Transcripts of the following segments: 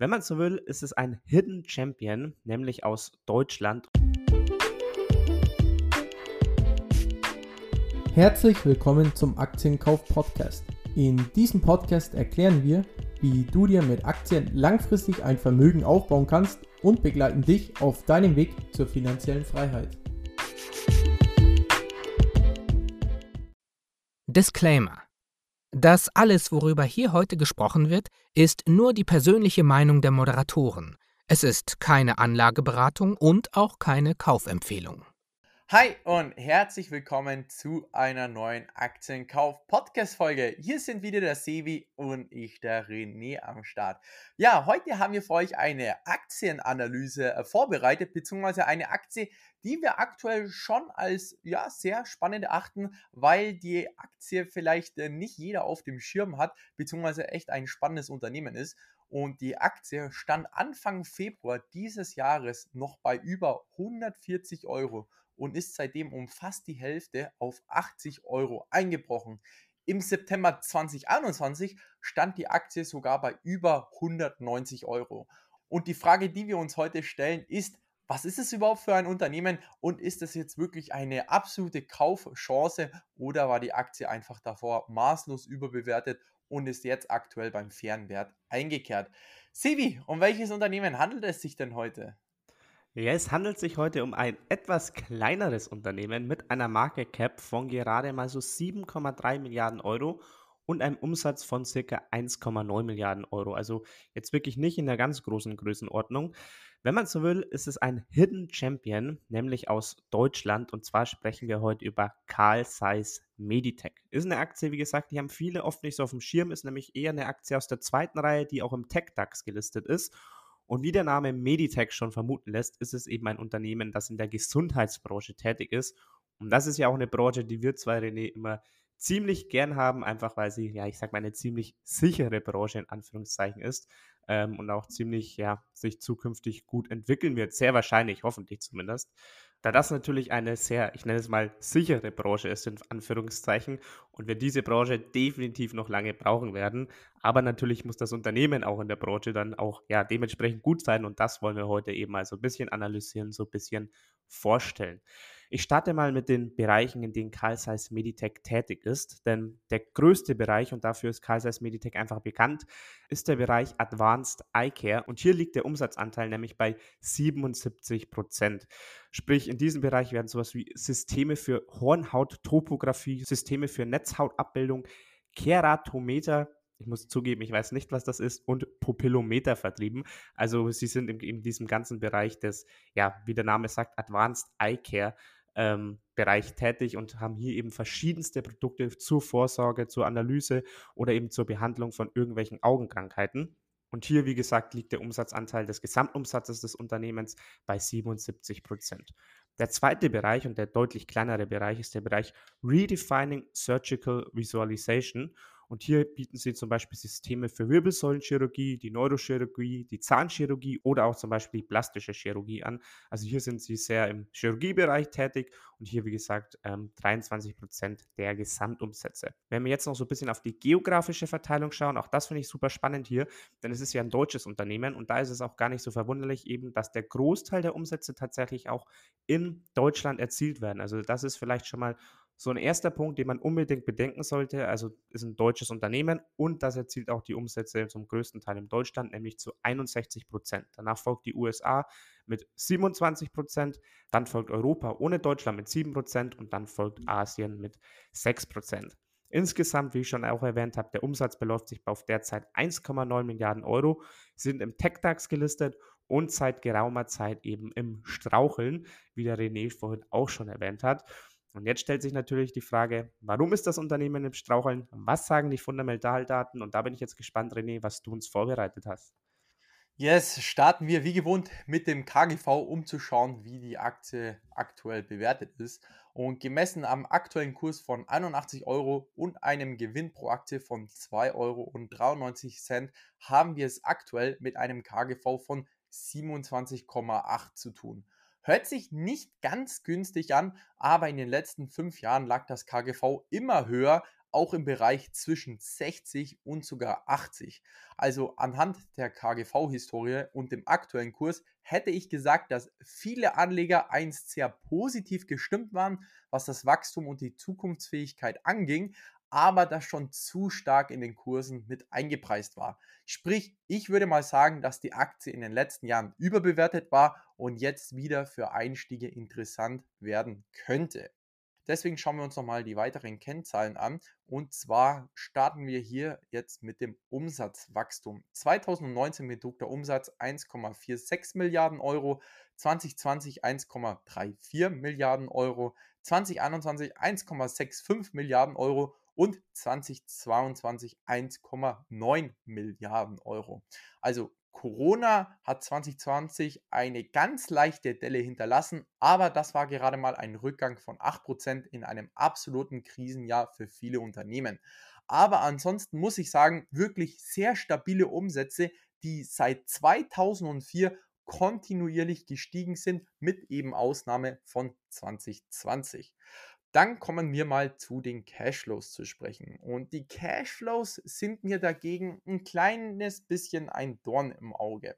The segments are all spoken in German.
Wenn man so will, ist es ein Hidden Champion, nämlich aus Deutschland. Herzlich willkommen zum Aktienkauf Podcast. In diesem Podcast erklären wir, wie du dir mit Aktien langfristig ein Vermögen aufbauen kannst und begleiten dich auf deinem Weg zur finanziellen Freiheit. Disclaimer das alles, worüber hier heute gesprochen wird, ist nur die persönliche Meinung der Moderatoren. Es ist keine Anlageberatung und auch keine Kaufempfehlung. Hi und herzlich willkommen zu einer neuen Aktienkauf-Podcast-Folge. Hier sind wieder der Sevi und ich, der René, am Start. Ja, heute haben wir für euch eine Aktienanalyse äh, vorbereitet, beziehungsweise eine Aktie, die wir aktuell schon als ja, sehr spannend achten, weil die Aktie vielleicht äh, nicht jeder auf dem Schirm hat, beziehungsweise echt ein spannendes Unternehmen ist. Und die Aktie stand Anfang Februar dieses Jahres noch bei über 140 Euro und ist seitdem um fast die Hälfte auf 80 Euro eingebrochen. Im September 2021 stand die Aktie sogar bei über 190 Euro. Und die Frage, die wir uns heute stellen, ist, was ist es überhaupt für ein Unternehmen und ist es jetzt wirklich eine absolute Kaufchance oder war die Aktie einfach davor maßlos überbewertet und ist jetzt aktuell beim fairen Wert eingekehrt? Sivi, um welches Unternehmen handelt es sich denn heute? Ja, es handelt sich heute um ein etwas kleineres Unternehmen mit einer Market Cap von gerade mal so 7,3 Milliarden Euro und einem Umsatz von circa 1,9 Milliarden Euro. Also jetzt wirklich nicht in der ganz großen Größenordnung. Wenn man so will, ist es ein Hidden Champion, nämlich aus Deutschland. Und zwar sprechen wir heute über Carl Zeiss Meditech. Ist eine Aktie, wie gesagt, die haben viele oft nicht so auf dem Schirm, ist nämlich eher eine Aktie aus der zweiten Reihe, die auch im Tech-DAX gelistet ist und wie der Name Meditech schon vermuten lässt, ist es eben ein Unternehmen, das in der Gesundheitsbranche tätig ist. Und das ist ja auch eine Branche, die wir zwei, René, immer ziemlich gern haben, einfach weil sie, ja, ich sag mal, eine ziemlich sichere Branche in Anführungszeichen ist ähm, und auch ziemlich, ja, sich zukünftig gut entwickeln wird. Sehr wahrscheinlich, hoffentlich zumindest. Da das natürlich eine sehr, ich nenne es mal, sichere Branche ist, in Anführungszeichen, und wir diese Branche definitiv noch lange brauchen werden. Aber natürlich muss das Unternehmen auch in der Branche dann auch ja, dementsprechend gut sein und das wollen wir heute eben mal so ein bisschen analysieren, so ein bisschen vorstellen. Ich starte mal mit den Bereichen, in denen Carl Zeiss Meditech tätig ist, denn der größte Bereich, und dafür ist Carl Zeiss Meditech einfach bekannt, ist der Bereich Advanced Eye Care und hier liegt der Umsatzanteil nämlich bei 77 Prozent. Sprich, in diesem Bereich werden sowas wie Systeme für Hornhauttopographie, Systeme für Netzhautabbildung, Keratometer, ich muss zugeben, ich weiß nicht, was das ist, und Pupillometer vertrieben. Also sie sind in, in diesem ganzen Bereich des, ja, wie der Name sagt, Advanced Eye Care ähm, Bereich tätig und haben hier eben verschiedenste Produkte zur Vorsorge, zur Analyse oder eben zur Behandlung von irgendwelchen Augenkrankheiten. Und hier, wie gesagt, liegt der Umsatzanteil des Gesamtumsatzes des Unternehmens bei 77 Prozent. Der zweite Bereich und der deutlich kleinere Bereich ist der Bereich Redefining Surgical Visualization. Und hier bieten sie zum Beispiel Systeme für Wirbelsäulenchirurgie, die Neurochirurgie, die Zahnchirurgie oder auch zum Beispiel die plastische Chirurgie an. Also hier sind sie sehr im Chirurgiebereich tätig und hier, wie gesagt, 23 ähm, Prozent der Gesamtumsätze. Wenn wir jetzt noch so ein bisschen auf die geografische Verteilung schauen, auch das finde ich super spannend hier, denn es ist ja ein deutsches Unternehmen und da ist es auch gar nicht so verwunderlich eben, dass der Großteil der Umsätze tatsächlich auch in Deutschland erzielt werden. Also das ist vielleicht schon mal so ein erster Punkt, den man unbedingt bedenken sollte, also ist ein deutsches Unternehmen und das erzielt auch die Umsätze zum größten Teil in Deutschland, nämlich zu 61 Prozent. Danach folgt die USA mit 27 Prozent, dann folgt Europa ohne Deutschland mit 7 Prozent und dann folgt Asien mit 6 Prozent. Insgesamt, wie ich schon auch erwähnt habe, der Umsatz beläuft sich auf derzeit 1,9 Milliarden Euro, sind im TechDAX gelistet und seit geraumer Zeit eben im Straucheln, wie der René vorhin auch schon erwähnt hat. Und jetzt stellt sich natürlich die Frage, warum ist das Unternehmen im Straucheln? Was sagen die Fundamentaldaten? Und da bin ich jetzt gespannt, René, was du uns vorbereitet hast. Yes, starten wir wie gewohnt mit dem KGV, um zu schauen, wie die Aktie aktuell bewertet ist. Und gemessen am aktuellen Kurs von 81 Euro und einem Gewinn pro Aktie von 2,93 Euro haben wir es aktuell mit einem KGV von 27,8 zu tun. Hört sich nicht ganz günstig an, aber in den letzten fünf Jahren lag das KGV immer höher auch im Bereich zwischen 60 und sogar 80. Also anhand der KGV-Historie und dem aktuellen Kurs hätte ich gesagt, dass viele Anleger einst sehr positiv gestimmt waren, was das Wachstum und die Zukunftsfähigkeit anging, aber das schon zu stark in den Kursen mit eingepreist war. Sprich, ich würde mal sagen, dass die Aktie in den letzten Jahren überbewertet war und jetzt wieder für Einstiege interessant werden könnte. Deswegen schauen wir uns nochmal die weiteren Kennzahlen an. Und zwar starten wir hier jetzt mit dem Umsatzwachstum. 2019 betrug der Umsatz 1,46 Milliarden Euro, 2020 1,34 Milliarden Euro, 2021 1,65 Milliarden Euro und 2022 1,9 Milliarden Euro. Also Corona hat 2020 eine ganz leichte Delle hinterlassen, aber das war gerade mal ein Rückgang von 8% in einem absoluten Krisenjahr für viele Unternehmen. Aber ansonsten muss ich sagen, wirklich sehr stabile Umsätze, die seit 2004 kontinuierlich gestiegen sind, mit eben Ausnahme von 2020. Dann kommen wir mal zu den Cashflows zu sprechen. Und die Cashflows sind mir dagegen ein kleines bisschen ein Dorn im Auge.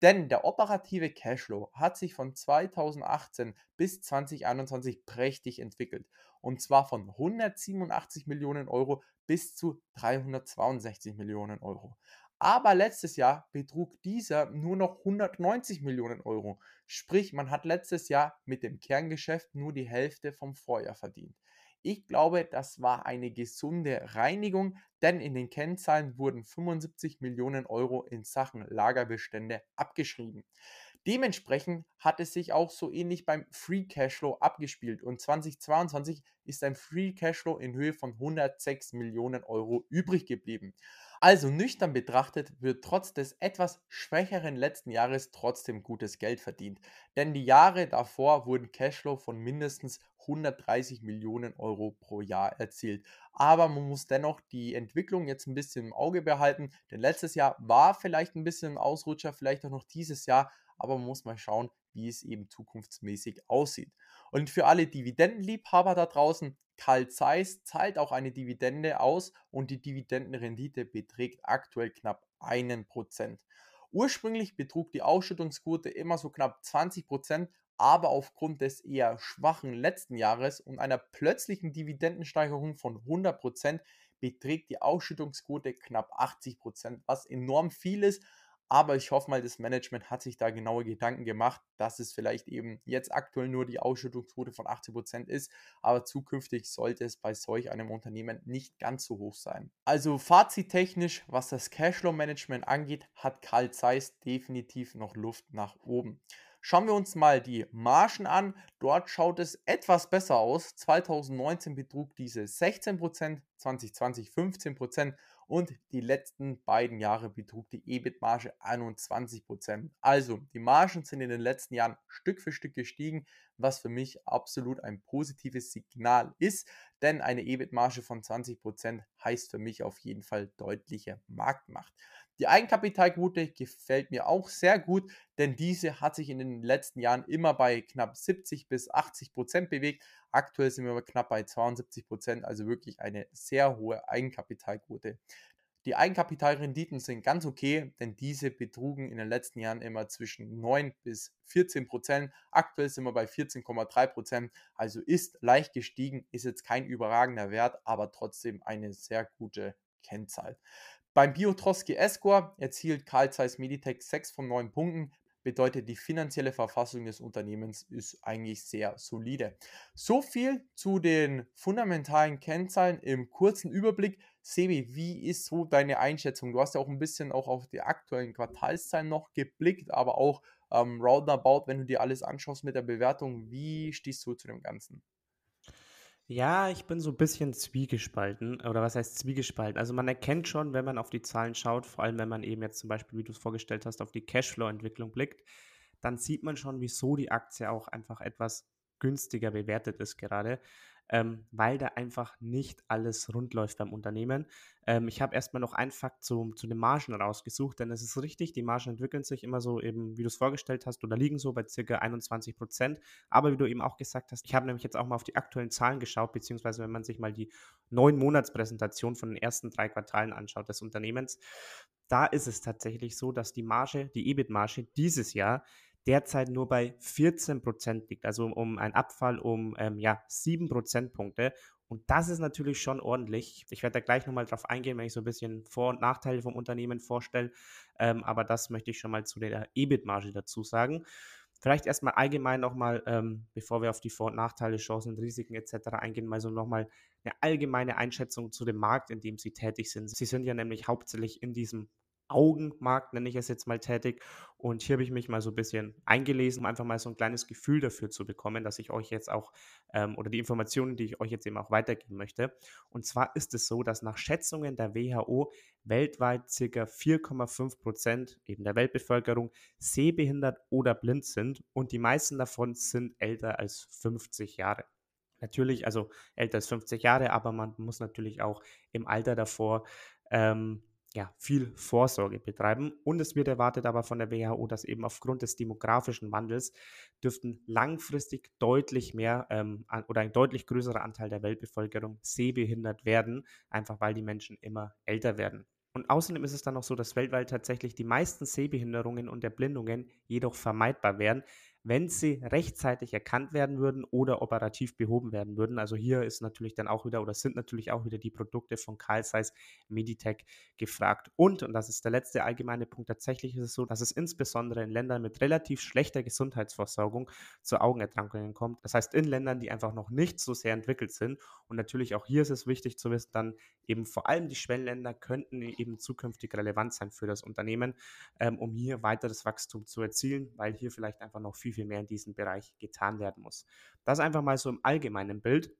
Denn der operative Cashflow hat sich von 2018 bis 2021 prächtig entwickelt. Und zwar von 187 Millionen Euro bis zu 362 Millionen Euro. Aber letztes Jahr betrug dieser nur noch 190 Millionen Euro. Sprich, man hat letztes Jahr mit dem Kerngeschäft nur die Hälfte vom Vorjahr verdient. Ich glaube, das war eine gesunde Reinigung, denn in den Kennzahlen wurden 75 Millionen Euro in Sachen Lagerbestände abgeschrieben. Dementsprechend hat es sich auch so ähnlich beim Free Cashflow abgespielt und 2022 ist ein Free Cashflow in Höhe von 106 Millionen Euro übrig geblieben. Also nüchtern betrachtet wird trotz des etwas schwächeren letzten Jahres trotzdem gutes Geld verdient. Denn die Jahre davor wurden Cashflow von mindestens 130 Millionen Euro pro Jahr erzielt. Aber man muss dennoch die Entwicklung jetzt ein bisschen im Auge behalten, denn letztes Jahr war vielleicht ein bisschen ein Ausrutscher, vielleicht auch noch dieses Jahr, aber man muss mal schauen, wie es eben zukunftsmäßig aussieht. Und für alle Dividendenliebhaber da draußen, Carl Zeiss zahlt auch eine Dividende aus und die Dividendenrendite beträgt aktuell knapp einen Prozent. Ursprünglich betrug die Ausschüttungsquote immer so knapp 20%, Prozent, aber aufgrund des eher schwachen letzten Jahres und einer plötzlichen Dividendensteigerung von 100 Prozent beträgt die Ausschüttungsquote knapp 80%, Prozent, was enorm viel ist, aber ich hoffe mal, das Management hat sich da genaue Gedanken gemacht, dass es vielleicht eben jetzt aktuell nur die Ausschüttungsquote von 80% ist, aber zukünftig sollte es bei solch einem Unternehmen nicht ganz so hoch sein. Also fazittechnisch, was das Cashflow-Management angeht, hat Carl Zeiss definitiv noch Luft nach oben. Schauen wir uns mal die Margen an. Dort schaut es etwas besser aus. 2019 betrug diese 16%, 2020 15% und die letzten beiden Jahre betrug die EBIT-Marge 21%. Also die Margen sind in den letzten Jahren Stück für Stück gestiegen, was für mich absolut ein positives Signal ist, denn eine EBIT-Marge von 20% heißt für mich auf jeden Fall deutliche Marktmacht. Die Eigenkapitalquote gefällt mir auch sehr gut, denn diese hat sich in den letzten Jahren immer bei knapp 70 bis 80 Prozent bewegt. Aktuell sind wir knapp bei 72 Prozent, also wirklich eine sehr hohe Eigenkapitalquote. Die Eigenkapitalrenditen sind ganz okay, denn diese betrugen in den letzten Jahren immer zwischen 9 bis 14 Prozent. Aktuell sind wir bei 14,3 Prozent, also ist leicht gestiegen, ist jetzt kein überragender Wert, aber trotzdem eine sehr gute Kennzahl. Beim Biotroski S-Score erzielt Carl Zeiss Meditech 6 von 9 Punkten, bedeutet die finanzielle Verfassung des Unternehmens ist eigentlich sehr solide. So viel zu den fundamentalen Kennzahlen im kurzen Überblick. Sebi, wie ist so deine Einschätzung? Du hast ja auch ein bisschen auch auf die aktuellen Quartalszahlen noch geblickt, aber auch ähm, roundabout, wenn du dir alles anschaust mit der Bewertung, wie stehst du zu dem Ganzen? Ja, ich bin so ein bisschen zwiegespalten. Oder was heißt zwiegespalten? Also man erkennt schon, wenn man auf die Zahlen schaut, vor allem wenn man eben jetzt zum Beispiel, wie du es vorgestellt hast, auf die Cashflow-Entwicklung blickt, dann sieht man schon, wieso die Aktie auch einfach etwas günstiger bewertet ist gerade. Ähm, weil da einfach nicht alles rund läuft beim Unternehmen. Ähm, ich habe erstmal noch einen Fakt zu, zu den Margen rausgesucht, denn es ist richtig, die Margen entwickeln sich immer so eben, wie du es vorgestellt hast, oder liegen so bei circa 21 Prozent. Aber wie du eben auch gesagt hast, ich habe nämlich jetzt auch mal auf die aktuellen Zahlen geschaut, beziehungsweise wenn man sich mal die neun Monatspräsentation von den ersten drei Quartalen anschaut des Unternehmens, da ist es tatsächlich so, dass die Marge, die EBIT-Marge dieses Jahr derzeit nur bei 14 Prozent liegt, also um einen Abfall um ähm, ja, 7 Prozentpunkte. Und das ist natürlich schon ordentlich. Ich werde da gleich nochmal drauf eingehen, wenn ich so ein bisschen Vor- und Nachteile vom Unternehmen vorstelle. Ähm, aber das möchte ich schon mal zu der EBIT-Marge dazu sagen. Vielleicht erstmal allgemein nochmal, ähm, bevor wir auf die Vor- und Nachteile, Chancen Risiken etc. eingehen, mal so nochmal eine allgemeine Einschätzung zu dem Markt, in dem Sie tätig sind. Sie sind ja nämlich hauptsächlich in diesem Augenmarkt, nenne ich es jetzt mal, tätig. Und hier habe ich mich mal so ein bisschen eingelesen, um einfach mal so ein kleines Gefühl dafür zu bekommen, dass ich euch jetzt auch, ähm, oder die Informationen, die ich euch jetzt eben auch weitergeben möchte. Und zwar ist es so, dass nach Schätzungen der WHO weltweit ca. 4,5 Prozent eben der Weltbevölkerung sehbehindert oder blind sind und die meisten davon sind älter als 50 Jahre. Natürlich, also älter als 50 Jahre, aber man muss natürlich auch im Alter davor ähm, ja, viel Vorsorge betreiben. Und es wird erwartet aber von der WHO, dass eben aufgrund des demografischen Wandels dürften langfristig deutlich mehr ähm, oder ein deutlich größerer Anteil der Weltbevölkerung sehbehindert werden, einfach weil die Menschen immer älter werden. Und außerdem ist es dann noch so, dass weltweit tatsächlich die meisten Sehbehinderungen und Erblindungen jedoch vermeidbar wären, wenn sie rechtzeitig erkannt werden würden oder operativ behoben werden würden. Also hier ist natürlich dann auch wieder oder sind natürlich auch wieder die Produkte von Carl Zeiss Meditech gefragt. Und, und das ist der letzte allgemeine Punkt, tatsächlich ist es so, dass es insbesondere in Ländern mit relativ schlechter Gesundheitsversorgung zu Augenerkrankungen kommt. Das heißt in Ländern, die einfach noch nicht so sehr entwickelt sind. Und natürlich auch hier ist es wichtig zu wissen, dann eben vor allem die Schwellenländer könnten eben zukünftig relevant sein für das Unternehmen, ähm, um hier weiteres Wachstum zu erzielen, weil hier vielleicht einfach noch viel viel mehr in diesem Bereich getan werden muss. Das einfach mal so im allgemeinen Bild.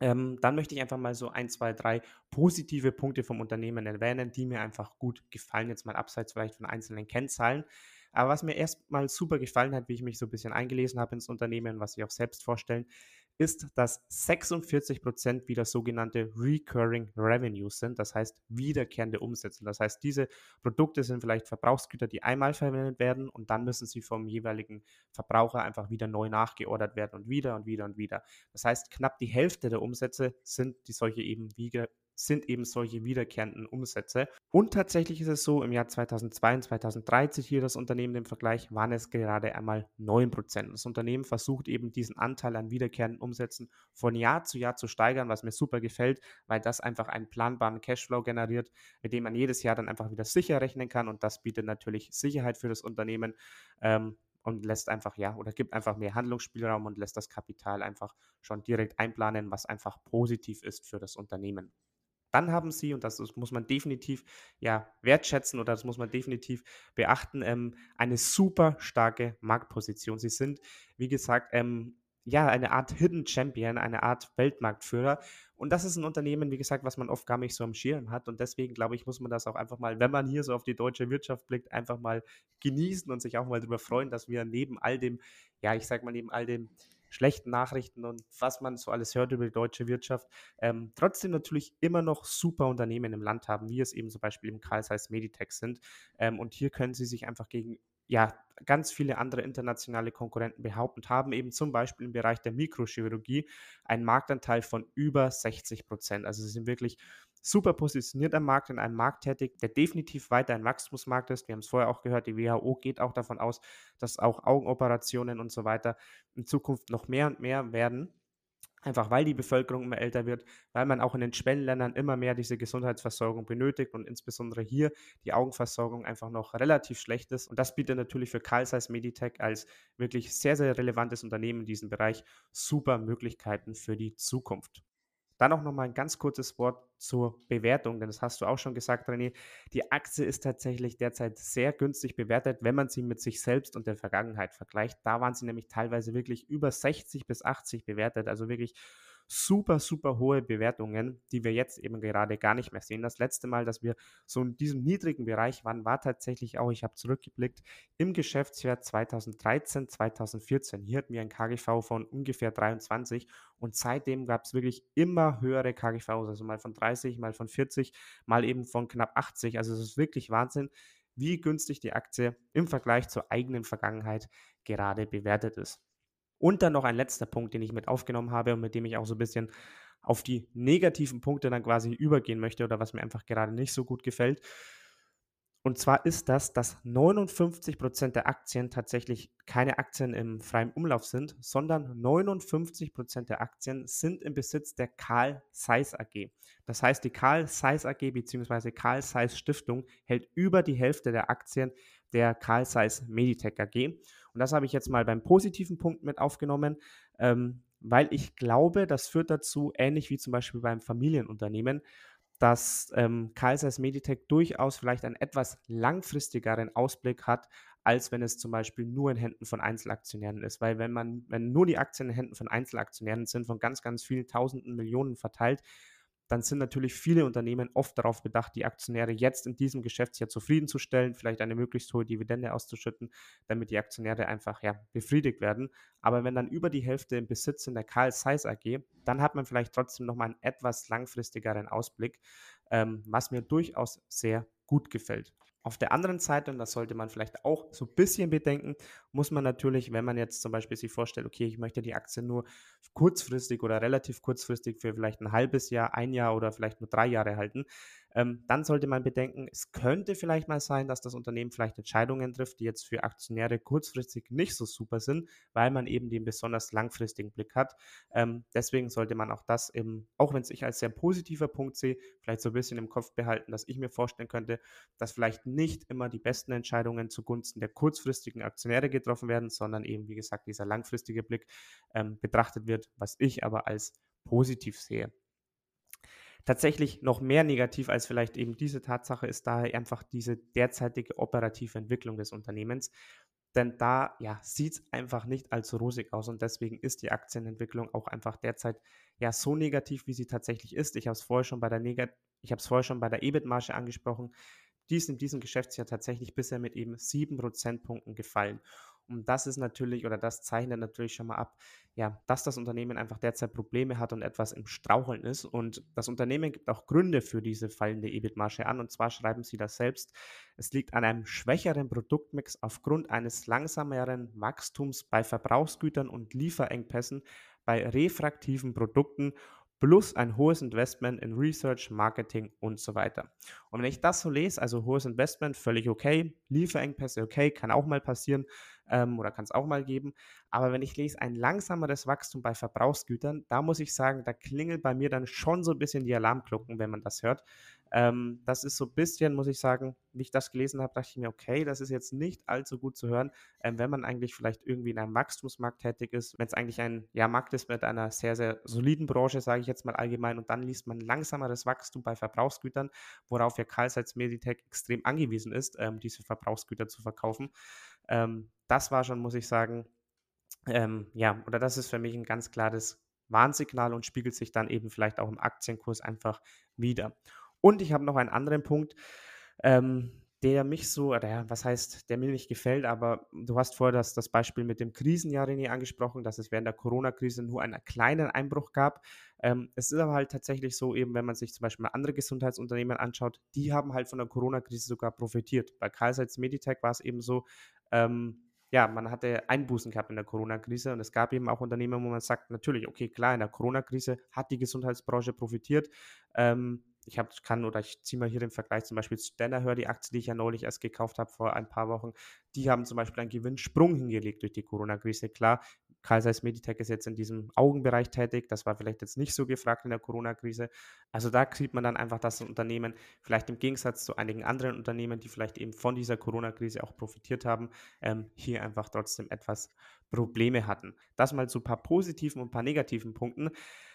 Ähm, dann möchte ich einfach mal so ein, zwei, drei positive Punkte vom Unternehmen erwähnen, die mir einfach gut gefallen, jetzt mal abseits vielleicht von einzelnen Kennzahlen. Aber was mir erstmal super gefallen hat, wie ich mich so ein bisschen eingelesen habe ins Unternehmen, was ich auch selbst vorstellen, ist, dass 46 Prozent wieder sogenannte Recurring Revenues sind, das heißt wiederkehrende Umsätze. Das heißt, diese Produkte sind vielleicht Verbrauchsgüter, die einmal verwendet werden und dann müssen sie vom jeweiligen Verbraucher einfach wieder neu nachgeordert werden und wieder und wieder und wieder. Das heißt, knapp die Hälfte der Umsätze sind die solche eben wieder sind eben solche wiederkehrenden Umsätze. Und tatsächlich ist es so, im Jahr 2002 und 2013 hier das Unternehmen im Vergleich waren es gerade einmal 9%. Das Unternehmen versucht eben diesen Anteil an wiederkehrenden Umsätzen von Jahr zu Jahr zu steigern, was mir super gefällt, weil das einfach einen planbaren Cashflow generiert, mit dem man jedes Jahr dann einfach wieder sicher rechnen kann und das bietet natürlich Sicherheit für das Unternehmen. Ähm, und lässt einfach, ja, oder gibt einfach mehr Handlungsspielraum und lässt das Kapital einfach schon direkt einplanen, was einfach positiv ist für das Unternehmen dann haben sie, und das muss man definitiv ja, wertschätzen oder das muss man definitiv beachten, ähm, eine super starke Marktposition. Sie sind, wie gesagt, ähm, ja, eine Art Hidden Champion, eine Art Weltmarktführer. Und das ist ein Unternehmen, wie gesagt, was man oft gar nicht so am Schirm hat. Und deswegen, glaube ich, muss man das auch einfach mal, wenn man hier so auf die deutsche Wirtschaft blickt, einfach mal genießen und sich auch mal darüber freuen, dass wir neben all dem, ja, ich sag mal, neben all dem schlechten Nachrichten und was man so alles hört über die deutsche Wirtschaft, ähm, trotzdem natürlich immer noch super Unternehmen im Land haben, wie es eben zum Beispiel im Karl Meditech sind. Ähm, und hier können sie sich einfach gegen ja, ganz viele andere internationale Konkurrenten behaupten, haben eben zum Beispiel im Bereich der Mikrochirurgie einen Marktanteil von über 60 Prozent. Also sie sind wirklich super positioniert am Markt, in einem Markt tätig, der definitiv weiter ein Wachstumsmarkt ist. Wir haben es vorher auch gehört, die WHO geht auch davon aus, dass auch Augenoperationen und so weiter in Zukunft noch mehr und mehr werden. Einfach weil die Bevölkerung immer älter wird, weil man auch in den Schwellenländern immer mehr diese Gesundheitsversorgung benötigt und insbesondere hier die Augenversorgung einfach noch relativ schlecht ist. Und das bietet natürlich für Carl Zeiss Meditech als wirklich sehr, sehr relevantes Unternehmen in diesem Bereich super Möglichkeiten für die Zukunft. Dann auch nochmal ein ganz kurzes Wort zur Bewertung, denn das hast du auch schon gesagt, René. Die Aktie ist tatsächlich derzeit sehr günstig bewertet, wenn man sie mit sich selbst und der Vergangenheit vergleicht. Da waren sie nämlich teilweise wirklich über 60 bis 80 bewertet, also wirklich super, super hohe Bewertungen, die wir jetzt eben gerade gar nicht mehr sehen. Das letzte Mal, dass wir so in diesem niedrigen Bereich waren, war tatsächlich auch, ich habe zurückgeblickt, im Geschäftsjahr 2013, 2014. Hier hatten wir ein KGV von ungefähr 23 und seitdem gab es wirklich immer höhere KGVs, also mal von 30, mal von 40, mal eben von knapp 80. Also es ist wirklich Wahnsinn, wie günstig die Aktie im Vergleich zur eigenen Vergangenheit gerade bewertet ist. Und dann noch ein letzter Punkt, den ich mit aufgenommen habe und mit dem ich auch so ein bisschen auf die negativen Punkte dann quasi übergehen möchte oder was mir einfach gerade nicht so gut gefällt. Und zwar ist das, dass 59% der Aktien tatsächlich keine Aktien im freien Umlauf sind, sondern 59% der Aktien sind im Besitz der Karl Zeiss AG. Das heißt, die Karl Zeiss AG bzw. Karl Zeiss Stiftung hält über die Hälfte der Aktien der Karl Zeiss Meditech AG. Und das habe ich jetzt mal beim positiven Punkt mit aufgenommen, ähm, weil ich glaube, das führt dazu, ähnlich wie zum Beispiel beim Familienunternehmen, dass ähm, Kaisers Meditech durchaus vielleicht einen etwas langfristigeren Ausblick hat, als wenn es zum Beispiel nur in Händen von Einzelaktionären ist. Weil wenn man, wenn nur die Aktien in Händen von Einzelaktionären sind, von ganz, ganz vielen Tausenden Millionen verteilt, dann sind natürlich viele Unternehmen oft darauf bedacht, die Aktionäre jetzt in diesem Geschäftsjahr zufriedenzustellen, vielleicht eine möglichst hohe Dividende auszuschütten, damit die Aktionäre einfach ja, befriedigt werden. Aber wenn dann über die Hälfte im Besitz in der Carl Zeiss AG, dann hat man vielleicht trotzdem nochmal einen etwas langfristigeren Ausblick, ähm, was mir durchaus sehr gut gefällt. Auf der anderen Seite, und das sollte man vielleicht auch so ein bisschen bedenken, muss man natürlich, wenn man jetzt zum Beispiel sich vorstellt, okay, ich möchte die Aktie nur kurzfristig oder relativ kurzfristig für vielleicht ein halbes Jahr, ein Jahr oder vielleicht nur drei Jahre halten, ähm, dann sollte man bedenken, es könnte vielleicht mal sein, dass das Unternehmen vielleicht Entscheidungen trifft, die jetzt für Aktionäre kurzfristig nicht so super sind, weil man eben den besonders langfristigen Blick hat. Ähm, deswegen sollte man auch das eben, auch wenn es ich als sehr positiver Punkt sehe, vielleicht so ein bisschen im Kopf behalten, dass ich mir vorstellen könnte, dass vielleicht nicht immer die besten Entscheidungen zugunsten der kurzfristigen Aktionäre getroffen werden, sondern eben, wie gesagt, dieser langfristige Blick ähm, betrachtet wird, was ich aber als positiv sehe. Tatsächlich noch mehr negativ als vielleicht eben diese Tatsache ist daher einfach diese derzeitige operative Entwicklung des Unternehmens. Denn da ja, sieht es einfach nicht allzu rosig aus und deswegen ist die Aktienentwicklung auch einfach derzeit ja so negativ, wie sie tatsächlich ist. Ich habe es vorher schon bei der Negat ich habe es vorher schon bei der EBIT-Marge angesprochen. Die ist in diesem Geschäftsjahr tatsächlich bisher mit eben sieben Prozentpunkten gefallen. Und das ist natürlich oder das zeichnet natürlich schon mal ab, ja, dass das Unternehmen einfach derzeit Probleme hat und etwas im Straucheln ist. Und das Unternehmen gibt auch Gründe für diese fallende EBIT-Marge an. Und zwar schreiben sie das selbst. Es liegt an einem schwächeren Produktmix aufgrund eines langsameren Wachstums bei Verbrauchsgütern und Lieferengpässen bei refraktiven Produkten plus ein hohes Investment in Research, Marketing und so weiter. Und wenn ich das so lese, also hohes Investment, völlig okay, Lieferengpässe okay, kann auch mal passieren ähm, oder kann es auch mal geben. Aber wenn ich lese, ein langsameres Wachstum bei Verbrauchsgütern, da muss ich sagen, da klingelt bei mir dann schon so ein bisschen die Alarmglocken, wenn man das hört. Ähm, das ist so ein bisschen, muss ich sagen, wie ich das gelesen habe, dachte ich mir, okay, das ist jetzt nicht allzu gut zu hören, ähm, wenn man eigentlich vielleicht irgendwie in einem Wachstumsmarkt tätig ist, wenn es eigentlich ein ja, Markt ist mit einer sehr, sehr soliden Branche, sage ich jetzt mal allgemein, und dann liest man langsameres Wachstum bei Verbrauchsgütern, worauf ja Karl Meditech extrem angewiesen ist, ähm, diese Verbrauchsgüter zu verkaufen. Ähm, das war schon, muss ich sagen, ähm, ja, oder das ist für mich ein ganz klares Warnsignal und spiegelt sich dann eben vielleicht auch im Aktienkurs einfach wieder. Und ich habe noch einen anderen Punkt, ähm, der mich so, oder was heißt, der mir nicht gefällt, aber du hast vorher das, das Beispiel mit dem Krisenjahr, René, angesprochen, dass es während der Corona-Krise nur einen kleinen Einbruch gab. Ähm, es ist aber halt tatsächlich so, eben wenn man sich zum Beispiel mal andere Gesundheitsunternehmen anschaut, die haben halt von der Corona-Krise sogar profitiert. Bei Carl Meditech war es eben so, ähm, ja, man hatte Einbußen gehabt in der Corona-Krise und es gab eben auch Unternehmen, wo man sagt, natürlich, okay, klar, in der Corona-Krise hat die Gesundheitsbranche profitiert. Ähm, ich hab, kann oder ich ziehe mal hier den Vergleich zum Beispiel zu Danaher, die Aktie, die ich ja neulich erst gekauft habe vor ein paar Wochen, die haben zum Beispiel einen Gewinnsprung hingelegt durch die Corona-Krise. Klar, Carl Meditech ist jetzt in diesem Augenbereich tätig. Das war vielleicht jetzt nicht so gefragt in der Corona-Krise. Also da sieht man dann einfach, dass das Unternehmen vielleicht im Gegensatz zu einigen anderen Unternehmen, die vielleicht eben von dieser Corona-Krise auch profitiert haben, ähm, hier einfach trotzdem etwas Probleme hatten. Das mal zu ein paar positiven und ein paar negativen Punkten.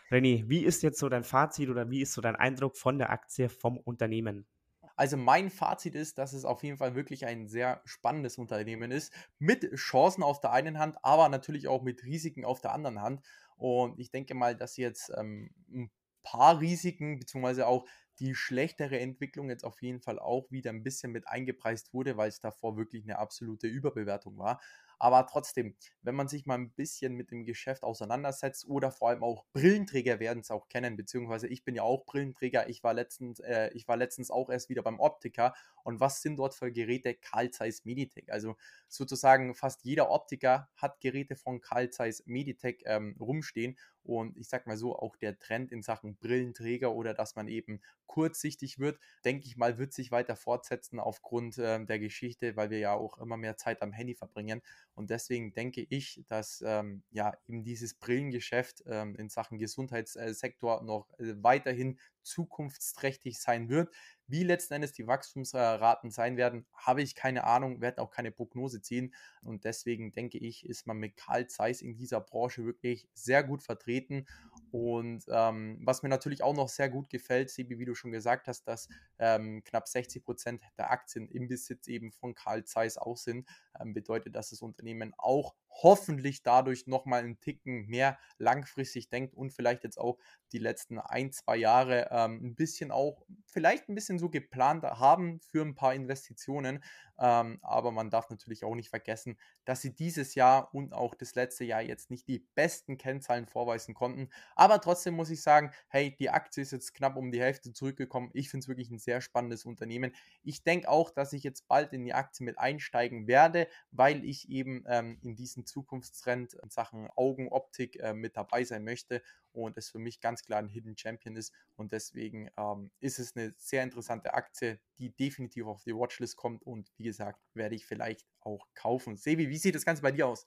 René, wie ist jetzt so dein Fazit oder wie ist so dein Eindruck von der Aktie vom Unternehmen? Also mein Fazit ist, dass es auf jeden Fall wirklich ein sehr spannendes Unternehmen ist, mit Chancen auf der einen Hand, aber natürlich auch mit Risiken auf der anderen Hand. Und ich denke mal, dass jetzt ähm, ein paar Risiken, beziehungsweise auch die schlechtere Entwicklung jetzt auf jeden Fall auch wieder ein bisschen mit eingepreist wurde, weil es davor wirklich eine absolute Überbewertung war. Aber trotzdem, wenn man sich mal ein bisschen mit dem Geschäft auseinandersetzt oder vor allem auch Brillenträger werden es auch kennen, beziehungsweise ich bin ja auch Brillenträger. Ich war letztens, äh, ich war letztens auch erst wieder beim Optiker. Und was sind dort für Geräte? Carl Zeiss Meditech. Also sozusagen fast jeder Optiker hat Geräte von Carl Zeiss Meditech ähm, rumstehen. Und ich sag mal so, auch der Trend in Sachen Brillenträger oder dass man eben kurzsichtig wird, denke ich mal, wird sich weiter fortsetzen aufgrund äh, der Geschichte, weil wir ja auch immer mehr Zeit am Handy verbringen. Und deswegen denke ich, dass ähm, ja eben dieses Brillengeschäft ähm, in Sachen Gesundheitssektor noch äh, weiterhin zukunftsträchtig sein wird. Wie letzten Endes die Wachstumsraten sein werden, habe ich keine Ahnung, werde auch keine Prognose ziehen. Und deswegen denke ich, ist man mit Carl Zeiss in dieser Branche wirklich sehr gut vertreten. Und ähm, was mir natürlich auch noch sehr gut gefällt, Sebi, wie du schon gesagt hast, dass ähm, knapp 60 Prozent der Aktien im Besitz eben von Carl Zeiss auch sind, ähm, bedeutet, dass das Unternehmen auch hoffentlich dadurch nochmal einen Ticken mehr langfristig denkt und vielleicht jetzt auch die letzten ein, zwei Jahre ähm, ein bisschen auch, vielleicht ein bisschen so geplant haben für ein paar Investitionen. Ähm, aber man darf natürlich auch nicht vergessen, dass sie dieses Jahr und auch das letzte Jahr jetzt nicht die besten Kennzahlen vorweisen konnten. Aber trotzdem muss ich sagen, hey, die Aktie ist jetzt knapp um die Hälfte zurückgekommen. Ich finde es wirklich ein sehr spannendes Unternehmen. Ich denke auch, dass ich jetzt bald in die Aktie mit einsteigen werde, weil ich eben ähm, in diesen Zukunftstrend in Sachen Augenoptik äh, mit dabei sein möchte und es für mich ganz klar ein Hidden Champion ist. Und deswegen ähm, ist es eine sehr interessante Aktie, die definitiv auf die Watchlist kommt und wie gesagt, werde ich vielleicht auch kaufen. Sebi, wie sieht das Ganze bei dir aus?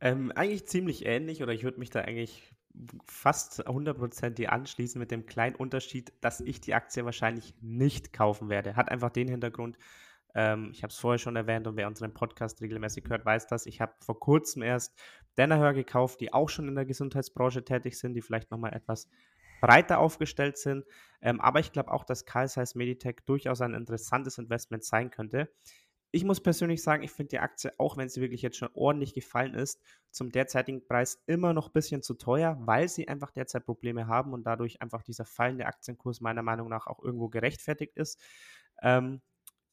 Ähm, eigentlich ziemlich ähnlich oder ich würde mich da eigentlich fast 100% anschließen mit dem kleinen Unterschied, dass ich die Aktie wahrscheinlich nicht kaufen werde. Hat einfach den Hintergrund, ähm, ich habe es vorher schon erwähnt und wer unseren Podcast regelmäßig hört, weiß das. Ich habe vor kurzem erst Danaher gekauft, die auch schon in der Gesundheitsbranche tätig sind, die vielleicht nochmal etwas breiter aufgestellt sind. Ähm, aber ich glaube auch, dass Carl Zeiss Meditech durchaus ein interessantes Investment sein könnte. Ich muss persönlich sagen, ich finde die Aktie, auch wenn sie wirklich jetzt schon ordentlich gefallen ist, zum derzeitigen Preis immer noch ein bisschen zu teuer, weil sie einfach derzeit Probleme haben und dadurch einfach dieser fallende Aktienkurs meiner Meinung nach auch irgendwo gerechtfertigt ist. Ähm,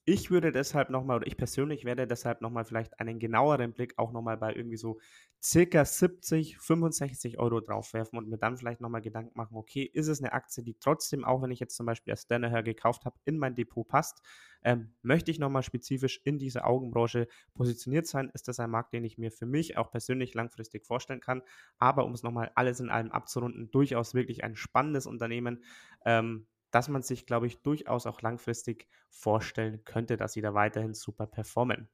ich würde deshalb nochmal, oder ich persönlich werde deshalb nochmal vielleicht einen genaueren Blick auch nochmal bei irgendwie so circa 70, 65 Euro draufwerfen und mir dann vielleicht nochmal Gedanken machen, okay, ist es eine Aktie, die trotzdem, auch wenn ich jetzt zum Beispiel als Danaher gekauft habe, in mein Depot passt? Ähm, möchte ich nochmal spezifisch in dieser Augenbranche positioniert sein? Ist das ein Markt, den ich mir für mich auch persönlich langfristig vorstellen kann? Aber um es nochmal alles in allem abzurunden, durchaus wirklich ein spannendes Unternehmen. Ähm, dass man sich, glaube ich, durchaus auch langfristig vorstellen könnte, dass sie da weiterhin super performen.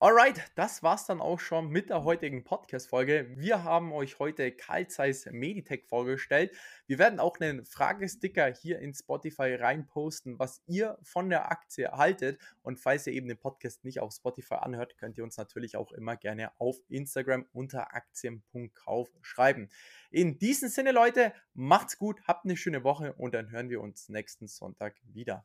Alright, das war's dann auch schon mit der heutigen Podcast-Folge. Wir haben euch heute Carl Zeiss Meditech vorgestellt. Wir werden auch einen Fragesticker hier in Spotify reinposten, was ihr von der Aktie haltet. Und falls ihr eben den Podcast nicht auf Spotify anhört, könnt ihr uns natürlich auch immer gerne auf Instagram unter aktien.kauf schreiben. In diesem Sinne, Leute, macht's gut, habt eine schöne Woche und dann hören wir uns nächsten Sonntag wieder.